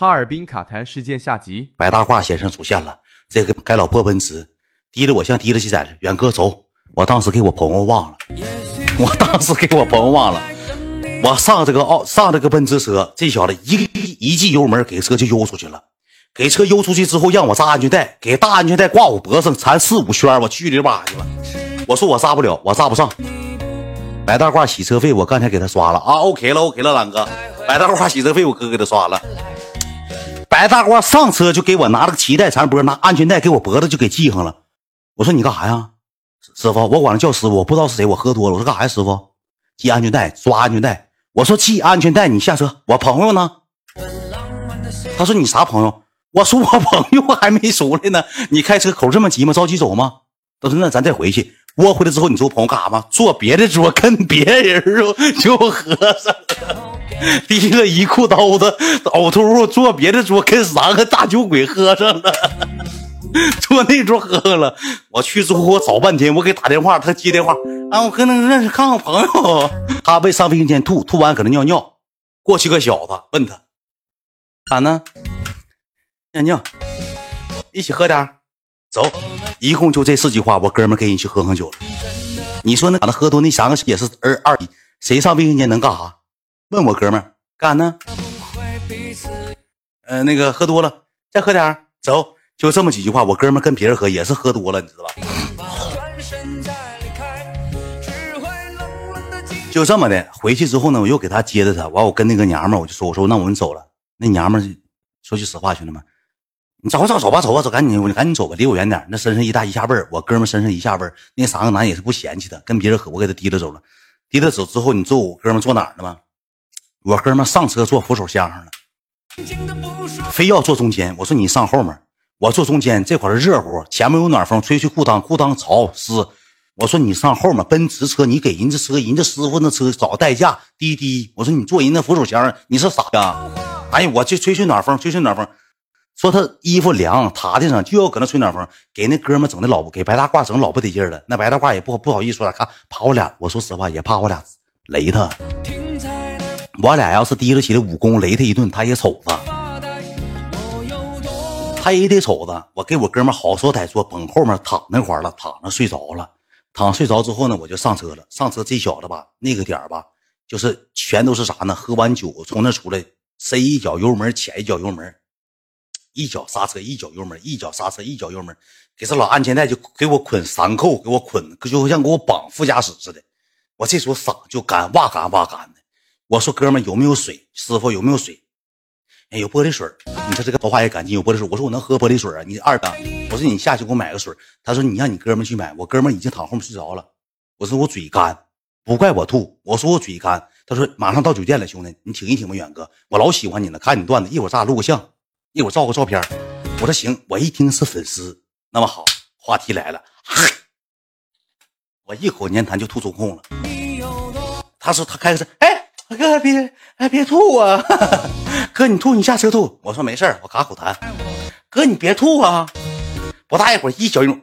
哈尔滨卡痰事件下集，白大褂先生出现了。这个该老破奔驰，提着我像提着鸡仔，远哥走。我当时给我朋友忘了，我当时给我朋友忘了。我上这个奥上这个奔驰车，这小子一一记油门给车就悠出去了。给车悠出去之后，让我扎安全带，给大安全带挂我脖子上，缠四五圈，我去里吧去了。我说我扎不了，我扎不上。白大褂洗车费我刚才给他刷了啊，OK 了，OK 了，懒哥。白大褂洗车费我哥给他刷了。白大褂上车就给我拿了个脐带缠脖，拿安全带给我脖子就给系上了。我说你干啥呀，师傅？我管他叫师傅，我不知道是谁。我喝多了。我说干啥呀，师傅？系安全带，抓安全带。我说系安全带，你下车。我朋友呢？他说你啥朋友？我说我朋友还没出来呢。你开车口这么急吗？着急走吗？他说那咱再回去。窝回来之后，你说我朋友干啥吗？坐别的桌跟别人就喝上了。提了一裤兜子呕吐物，坐别的桌跟三个大酒鬼喝上了，坐那桌喝了。我去之后我找半天，我给打电话，他接电话，啊，我跟他认识，看看朋友。他被上卫生间吐，吐完搁那尿尿。过去个小子问他，咋呢？尿尿，一起喝点走。一共就这四句话，我哥们跟你去喝上酒了。你说那喝多那三个也是二二逼，谁上卫生间能干啥？问我哥们儿干啥呢？呃，那个喝多了，再喝点走，就这么几句话。我哥们跟别人喝也是喝多了，你知道吧？就这么的，回去之后呢，我又给他接着他。完，我跟那个娘们我就说，我说那我们走了。那娘们说句实话，兄弟们，你走走走吧，走吧走，赶紧你赶紧走吧，离我远点。那身上一大一下味儿，我哥们身上一下味儿。那三个男也是不嫌弃他，跟别人喝，我给他提溜走了。提溜走之后，你知道我哥们坐哪儿呢吗？我哥们上车坐扶手箱上了，非要坐中间。我说你上后面，我坐中间。这块儿热乎，前面有暖风，吹吹裤裆，裤裆潮湿。我说你上后面，奔驰车你给人家车，人家师傅那车找代驾滴滴。我说你坐人那扶手箱，你是傻呀？哎呀，我就吹吹暖风，吹吹暖风。说他衣服凉，塌地上就要搁那吹暖风，给那哥们整的老不给白大褂整老不得劲了。那白大褂也不不好意思说，看怕我俩。我说实话，也怕我俩雷他。我俩要是提溜起来武功雷他一顿，他也瞅着，他也得瞅着。我给我哥们好说歹说，捧后面躺那块了，躺着睡着了。躺睡着之后呢，我就上车了。上车这小子吧，那个点吧，就是全都是啥呢？喝完酒从那出来，深一脚油门，浅一脚油门，一脚刹车，一脚油门，一脚刹车，一脚油门，给这老安全带就给我捆三扣，给我捆，就像给我绑副驾驶似的。我这时候嗓就干，哇干哇干的。我说哥们有没有水？师傅有没有水？哎，有玻璃水。你说这个头发也干净，有玻璃水。我说我能喝玻璃水啊？你二哥，我说你下去给我买个水。他说你让你哥们去买。我哥们已经躺后面睡着了。我说我嘴干，不怪我吐。我说我嘴干。他说马上到酒店了，兄弟，你挺一挺吧，远哥。我老喜欢你了，看你段子，一会儿咱俩录个像，一会儿照个照片。我说行。我一听是粉丝，那么好，话题来了，我一口粘痰就吐中控了。他说他开个车，哎。哥别哎别吐啊！哥你吐你下车吐。我说没事我卡口痰。哥你别吐啊！不大一会儿一脚油，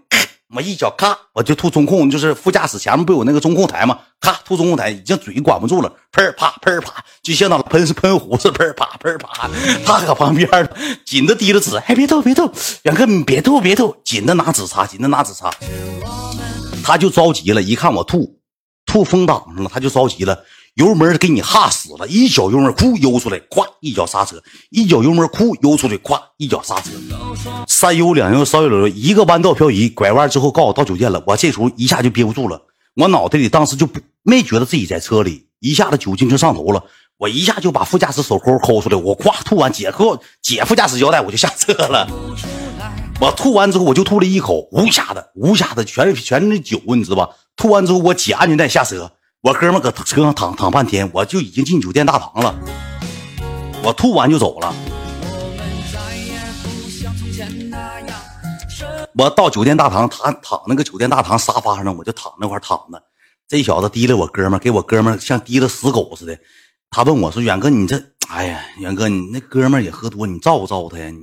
我一脚咔我就吐中控，就是副驾驶前面不有那个中控台吗？咔吐中控台，已经嘴管不住了，喷啪喷啪，就像那喷喷壶似的，喷啪喷啪。他搁旁边紧着滴着纸，哎别吐别吐，远哥你别吐别吐，紧着拿纸擦紧着拿纸擦。他就着急了，一看我吐吐风挡上了，他就着急了。油门给你哈死了，一脚油门，哭悠出来，咵一脚刹车，一脚油门，哭悠出来，咵一脚刹车，三油两油稍油两油，一个弯道漂移，拐弯之后告诉我到酒店了，我这时候一下就憋不住了，我脑袋里当时就没觉得自己在车里，一下子酒精就上头了，我一下就把副驾驶手抠抠出来，我咵吐完解扣解副驾驶腰带，我就下车了，我吐完之后我就吐了一口，呜下的呜下的全是全是酒，你知道吧？吐完之后我解安全带下车。我哥们搁车上躺躺半天，我就已经进酒店大堂了。我吐完就走了。我到酒店大堂，他躺那个酒店大堂沙发上，我就躺那块躺着。这小子提了我哥们，给我哥们像提了死狗似的。他问我说：“远哥，你这……哎呀，远哥，你那哥们也喝多，你照顾照顾他呀？”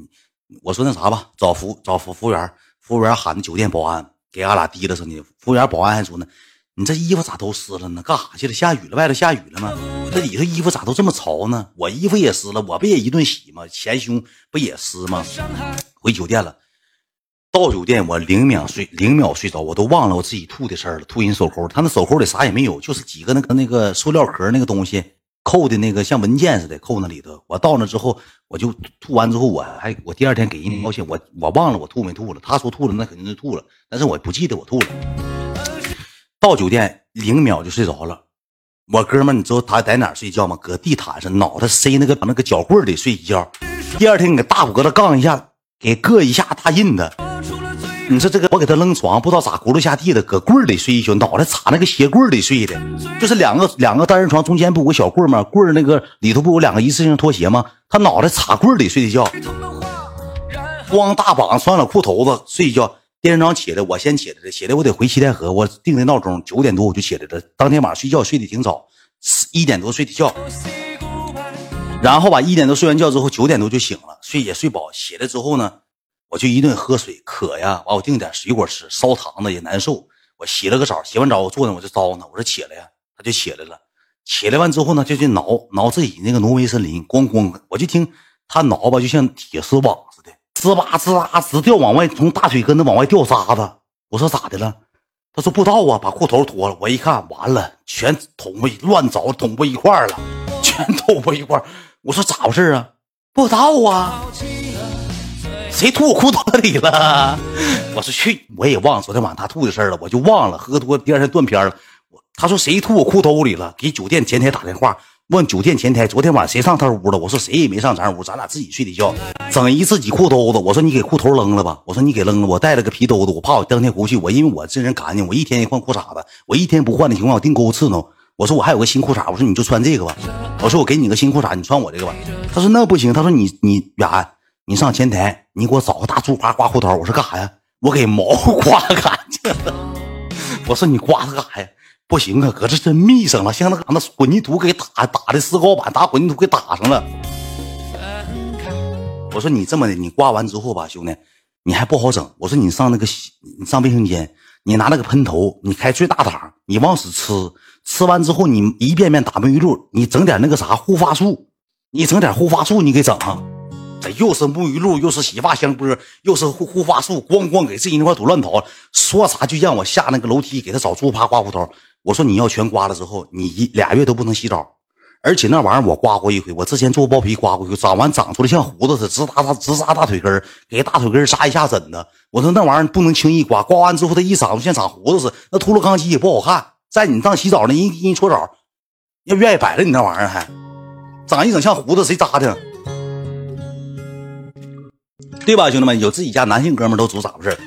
我说那啥吧，找服找服服务员，服务员喊的酒店保安给俺俩提了上去。服务员保安还说呢。你这衣服咋都湿了呢？干啥去了？下雨了？外头下雨了吗？这里头衣服咋都这么潮呢？我衣服也湿了，我不也一顿洗吗？前胸不也湿吗？回酒店了，到酒店我零秒睡，零秒睡着，我都忘了我自己吐的事儿了。吐人手扣，他那手扣里啥也没有，就是几个那个那个塑料壳那个东西扣的那个像文件似的，扣那里头。我到那之后，我就吐完之后，我还我第二天给人家道歉，我我忘了我吐没吐了。他说吐了，那肯定是吐了，但是我不记得我吐了。到酒店零秒就睡着了，我哥们，你知道他在哪睡觉吗？搁地毯上，脑袋塞那个那个脚柜里睡一觉。第二天你给大脖子杠一下，给硌一下大印子。你说这个，我给他扔床，不知道咋轱辘下地的，搁柜里睡一宿，脑袋插那个鞋柜里睡的，就是两个两个单人床，中间不有个小柜吗？柜那个里头不有两个一次性拖鞋吗？他脑袋插柜里睡的觉，光大膀穿了裤头子睡觉。第二天早上起来，我先起来的，起来我得回七台河，我定的闹钟九点多我就起来了。当天晚上睡觉睡得挺早，一点多睡的觉，然后吧一点多睡完觉之后九点多就醒了，睡也睡饱。起来之后呢，我就一顿喝水，渴呀，完我订点水果吃，烧糖的也难受。我洗了个澡，洗完澡我坐那我就叨呢，我说起来呀，他就起来了。起来完之后呢，就去挠挠自己那个挪威森林，咣咣，我就听他挠吧，就像铁丝网。滋吧滋啦直掉往外，从大腿根子往外掉渣子。我说咋的了？他说不知道啊，把裤头脱了。我一看完了，全捅不乱凿，捅不一块了，全捅不一块。我说咋回事啊？不知道啊，谁吐我裤兜里了？我说去，我也忘了昨天晚上他吐的事了，我就忘了。喝多第二天断片了。他说谁吐我裤兜里了？给酒店前台打电话。问酒店前台，昨天晚上谁上他屋了？我说谁也没上咱屋，咱俩自己睡的觉。整一自己裤兜子，我说你给裤头扔了吧。我说你给扔了，我带了个皮兜子，我怕我当天回去，我因为我这人干净，我一天一换裤衩子，我一天不换的情况，我定钩刺挠。我说我还有个新裤衩，我说你就穿这个吧。我说我给你个新裤衩，你穿我这个吧。他说那不行，他说你你远，你上前台，你给我找个大猪耙刮裤头。我说干啥呀？我给毛刮干净了。我说你刮它干啥呀？不行啊，搁这真密上了，像那那混凝土给打打的石膏板，打混凝土给打上了。我说你这么的，你刮完之后吧，兄弟，你还不好整。我说你上那个洗，你上卫生间，你拿那个喷头，你开最大档，你往死吃，吃完之后你一遍遍打沐浴露，你整点那个啥护发素，你整点护发素，你给整上。这又是沐浴露，又是洗发香波，又是护护发素，咣咣给自己那块堵乱套。说啥就让我下那个楼梯给他找猪扒刮胡刀。我说你要全刮了之后，你一俩月都不能洗澡，而且那玩意儿我刮过一回，我之前做包皮刮过一回，长完长出来像胡子似的，直扎扎直扎大腿根给大腿根扎一下疹子。我说那玩意儿不能轻易刮，刮完之后它一长像长胡子似的，那秃噜康熙也不好看。在你当洗澡呢，人给你搓澡，要愿意摆了你那玩意儿还长一整像胡子，谁扎的？对吧，兄弟们，有自己家男性哥们都知咋回事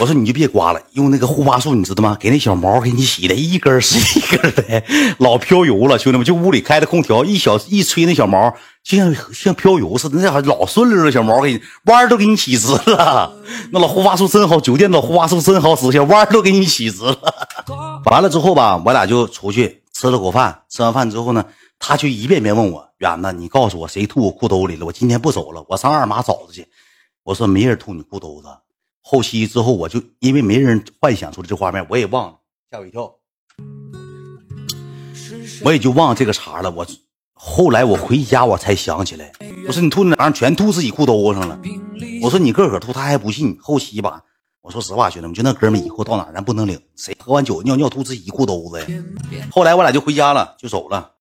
我说你就别刮了，用那个护发素，你知道吗？给那小毛给你洗的一根是一根的，老飘油了，兄弟们。就屋里开的空调，一小一吹那小毛，就像像飘油似的，那还老顺溜了。小毛给你弯都给你起直了，那老护发素真好，酒店的护发素真好使，小弯都给你起直了。完了之后吧，我俩就出去吃了口饭，吃完饭之后呢，他就一遍遍问我：远子，你告诉我谁吐我裤兜里了？我今天不走了，我上二妈找他去。我说没人吐你裤兜子。后期之后，我就因为没人幻想出来这画面，我也忘了，吓我一跳，我也就忘了这个茬了。我后来我回家，我才想起来，我说你吐那玩意儿全吐自己裤兜上了。我说你个个吐，他还不信。后期吧，我说实话，兄弟们，就那哥们以后到哪咱不能领，谁喝完酒尿尿吐自己裤兜子呀？后来我俩就回家了，就走了。